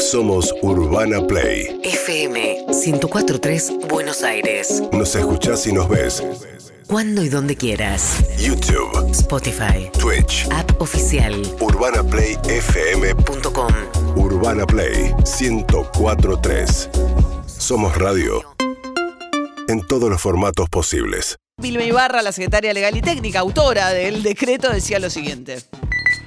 Somos Urbana Play. FM 1043 Buenos Aires. Nos escuchás y nos ves. Cuando y donde quieras. YouTube, Spotify. Twitch, App oficial. UrbanaPlayFM.com. .com. Urbana Play 1043. Somos radio en todos los formatos posibles. Vilma Ibarra, la secretaria legal y técnica, autora del decreto, decía lo siguiente.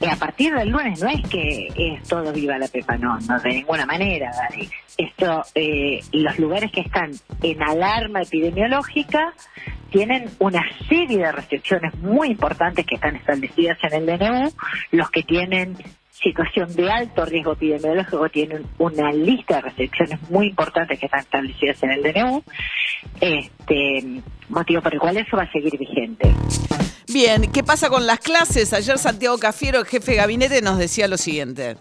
A partir del lunes no es que es todo viva la pepa, no, no de ninguna manera, Dari. Esto, eh, los lugares que están en alarma epidemiológica tienen una serie de restricciones muy importantes que están establecidas en el DNU. Los que tienen situación de alto riesgo epidemiológico tienen una lista de restricciones muy importantes que están establecidas en el DNU. Este, motivo por el cual eso va a seguir vigente. Bien, ¿qué pasa con las clases? Ayer Santiago Cafiero, el jefe de gabinete, nos decía lo siguiente.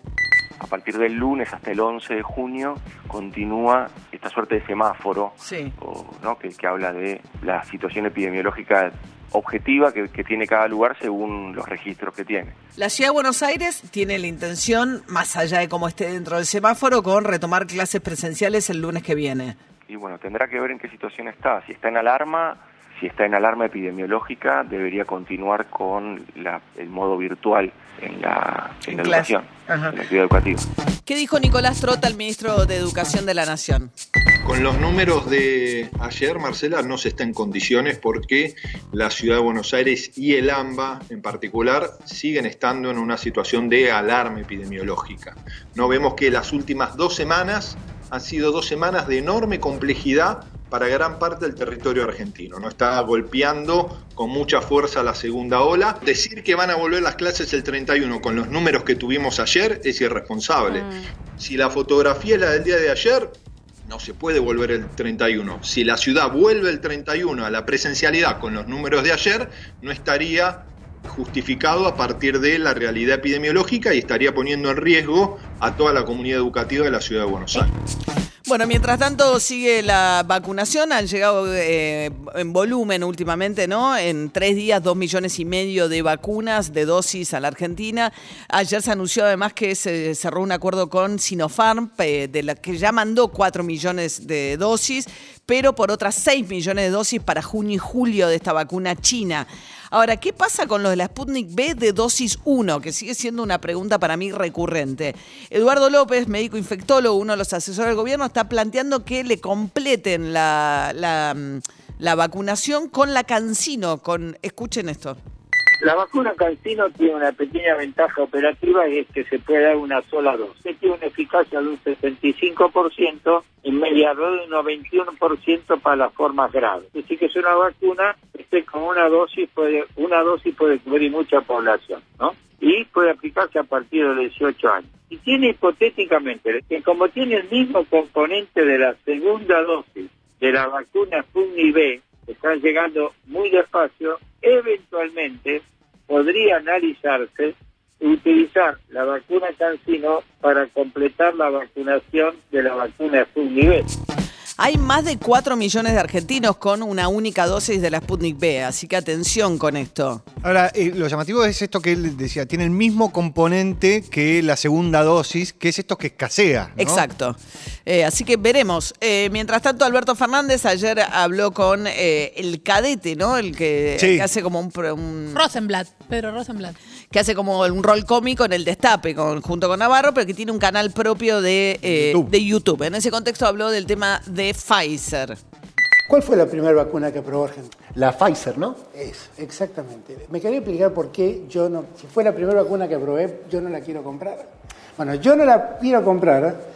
a partir del lunes hasta el 11 de junio continúa esta suerte de semáforo Sí. o, ¿no? que, que habla de la situación epidemiológica objetiva que, que tiene cada lugar según los registros que tiene. La ciudad de Buenos Aires tiene la intención, más allá de cómo esté dentro del semáforo, con retomar clases presenciales el lunes que viene. Y bueno, tendrá que ver en qué situación está. Si está en alarma, si está en alarma epidemiológica, debería continuar con la- el modo virtual en la, en En la educación, Ajá. en la actividad educativa. ¿Qué dijo Nicolás Trota, el ministro de Educación de la Nación? Con los números de ayer, Marcela, no se está en condiciones porque la ciudad de Buenos Aires y el AMBA en particular siguen estando en una situación de alarma epidemiológica. No vemos que las últimas dos semanas han sido dos semanas de enorme complejidad para gran parte del territorio argentino. No está golpeando con mucha fuerza la segunda ola. Decir que van a volver las clases el 31 con los números que tuvimos ayer es irresponsable. Si la fotografía es la del día de ayer, no se puede volver el 31. Si la ciudad vuelve el 31 a la presencialidad con los números de ayer, no estaría justificado a partir de la realidad epidemiológica y estaría poniendo en riesgo a toda la comunidad educativa de la ciudad de Buenos Aires. Bueno, mientras tanto sigue la vacunación, han llegado eh, en volumen últimamente, ¿no? En tres días, dos millones y medio de vacunas, de dosis a la Argentina. Ayer se anunció además que se cerró un acuerdo con Sinopharm, eh, de la que ya mandó cuatro millones de dosis, pero por otras seis millones de dosis para junio y julio de esta vacuna china. Ahora, ¿qué pasa con lo de la Sputnik B de dosis 1? Que sigue siendo una pregunta para mí recurrente. Eduardo López, médico infectólogo, uno de los asesores del gobierno, está planteando que le completen la, la, mm, vacunación con la Cancino. Escuchen esto. La vacuna Cancino tiene una pequeña ventaja operativa y es que se puede dar una sola dosis. Tiene una eficacia de un 65% y media de un 91% para las formas graves. Es decir, que es una vacuna que con una dosis puede, una dosis puede cubrir mucha población, ¿no? Y puede aplicarse a partir de 18 años. Y tiene hipotéticamente que como tiene el mismo componente de la segunda dosis de la vacuna Sputnik B, están llegando muy despacio, eventualmente podría analizarse utilizar la vacuna Cancino para completar la vacunación de la vacuna Sputnik B. Hay más de 4 millones de argentinos con una única dosis de la Sputnik B, así que atención con esto. Ahora, eh, lo llamativo es esto que él decía, tiene el mismo componente que la segunda dosis, que es esto que escasea. ¿no? Exacto. Eh, así que veremos. Eh, mientras tanto, Alberto Fernández ayer habló con eh, el cadete, ¿no? El que, Sí. que hace como un, un- Rosenblatt, Pedro Rosenblatt. que hace como un rol cómico en el Destape con, junto con Navarro, pero que tiene un canal propio de, eh, YouTube. de YouTube. En ese contexto habló del tema de Pfizer. ¿Cuál fue la primera vacuna que aprobó Argentina? La Pfizer, ¿no? Eso, exactamente. Me quería explicar por qué yo no, si fue la primera vacuna que aprobé, yo no la quiero comprar. Bueno, yo no la quiero comprar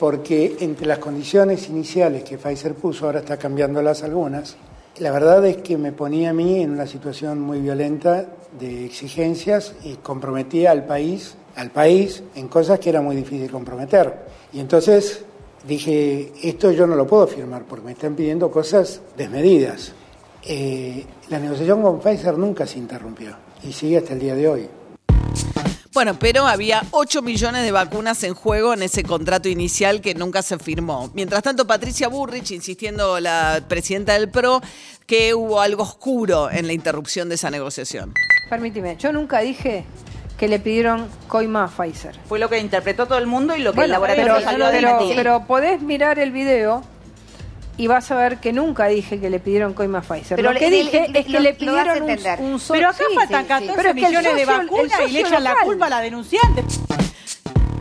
porque entre las condiciones iniciales que Pfizer puso, ahora está cambiándolas algunas, la verdad es que me ponía a mí en una situación muy violenta de exigencias y comprometía al país, al país en cosas que era muy difícil comprometer. Y entonces dije, esto yo no lo puedo firmar porque me están pidiendo cosas desmedidas. Eh, la negociación con Pfizer nunca se interrumpió y sigue hasta el día de hoy. Bueno, pero había 8 millones de vacunas en juego en ese contrato inicial que nunca se firmó. Mientras tanto, Patricia Burrich, insistiendo la presidenta del PRO, que hubo algo oscuro en la interrupción de esa negociación. Permíteme, yo nunca dije que le pidieron coima a Pfizer. Fue lo que interpretó todo el mundo y lo que Bueno, el laboratorio pero, salió pero- pero podés mirar el video y vas a ver que nunca dije que le pidieron coima a Pfizer. Pero lo que dije es que lo- le pidieron un, un so- Pero acá sí, faltan sí, 14 Pero es que el millones de socio- vacunas el y le socio echan la culpa a la denunciante.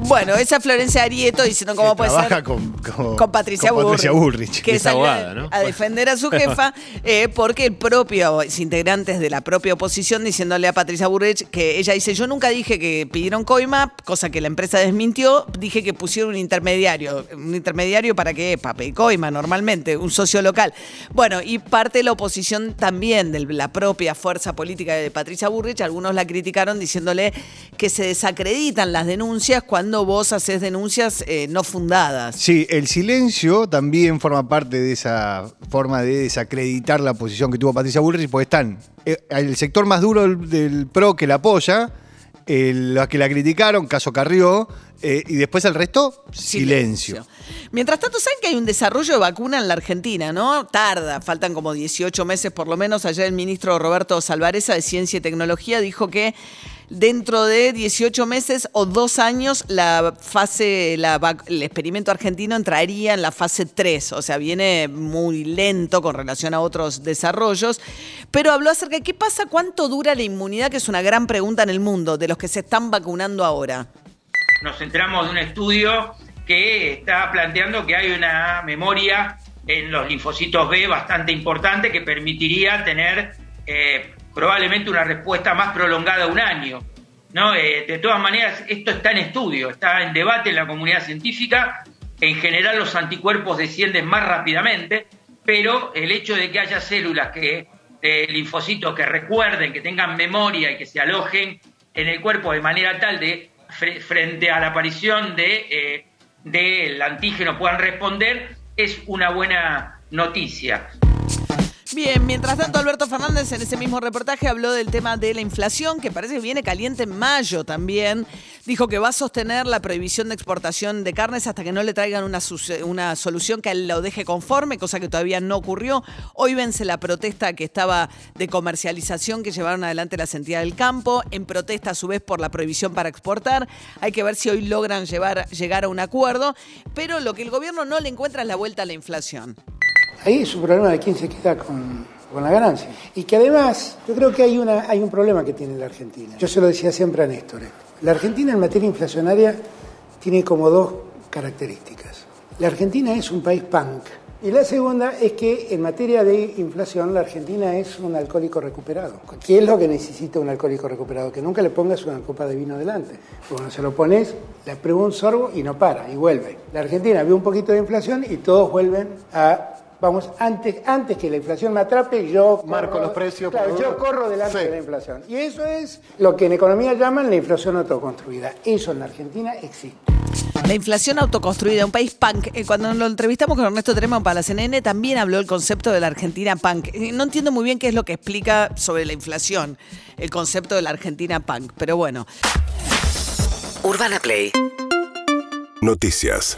Bueno, esa Florencia Arieto diciendo cómo puede Trabaja ser. con, con, con Patricia, con Patricia Bullrich. que Es abogada, a- ¿no? a defender a su jefa, eh, porque el propio, integrantes de la propia oposición diciéndole a Patricia Burrich que ella dice, yo nunca dije que pidieron coima, cosa que la empresa desmintió, dije que pusieron un intermediario, un intermediario para qué, para pedir coima normalmente, un socio local. Bueno, y parte de la oposición también, de la propia fuerza política de Patricia Burrich, algunos la criticaron diciéndole que se desacreditan las denuncias cuando vos haces denuncias eh, no fundadas. Sí, el silencio también forma parte de esa forma de desacreditar la posición que tuvo Patricia Bullrich, porque están eh, el sector más duro del, del PRO que la apoya, el- los que la criticaron, caso Carrió, eh, y después el resto, silencio. Mientras tanto, ¿saben que hay un desarrollo de vacuna en la Argentina, no? Tarda, faltan como 18 meses por lo menos. Ayer el ministro Roberto Salvareza de Ciencia y Tecnología dijo que dentro de 18 meses o dos años la fase, el experimento argentino entraría en la fase 3, o sea, viene muy lento con relación a otros desarrollos, pero habló acerca de qué pasa, cuánto dura la inmunidad, que es una gran pregunta en el mundo, de los que se están vacunando ahora. nos enteramos de un estudio que está planteando que hay una memoria en los linfocitos B bastante importante que permitiría tener eh, probablemente una respuesta más prolongada un año. ¿no? Eh, de todas maneras, esto está en estudio, está en debate en la comunidad científica. En general los anticuerpos descienden más rápidamente, pero el hecho de que haya células que, de linfocitos que recuerden, que tengan memoria y que se alojen en el cuerpo de manera tal de fre- frente a la aparición de, eh, del antígeno puedan responder, es una buena noticia. Bien, mientras tanto Alberto Fernández en ese mismo reportaje habló del tema de la inflación, que parece que viene caliente en mayo también. Dijo que va a sostener la prohibición de exportación de carnes hasta que no le traigan una, sus- una solución que lo deje conforme, cosa que todavía no ocurrió. Hoy vence la protesta que estaba de comercialización que llevaron adelante las entidades del campo, en protesta a su vez por la prohibición para exportar. Hay que ver si hoy logran llevar, llegar a un acuerdo, pero lo que el gobierno no le encuentra es la vuelta a la inflación. Ahí es un problema de quién se queda con, con la ganancia. Y que además, yo creo que hay, una, hay un problema que tiene la Argentina. Yo se lo decía siempre a Néstor. esto. La Argentina en materia inflacionaria tiene como dos características. La Argentina es un país punk. Y la segunda es que en materia de inflación la Argentina es un alcohólico recuperado. ¿Qué es lo que necesita un alcohólico recuperado? Que nunca le pongas una copa de vino delante. Cuando se lo pones, le prueba un sorbo y no para, y vuelve. La Argentina ve un poquito de inflación y todos vuelven a Vamos, antes, antes que la inflación me atrape, yo Marco corro- los precios, claro, yo corro delante Sí. de la inflación. Y eso es lo que en economía llaman la inflación autoconstruida. Eso en la Argentina existe. La inflación autoconstruida, un país punk. Eh, Cuando lo entrevistamos con Ernesto Tremont para la CNN, también habló el concepto de la Argentina punk. Eh, No entiendo muy bien qué es lo que explica sobre la inflación, el concepto de la Argentina punk, pero bueno. Urbana Play Noticias.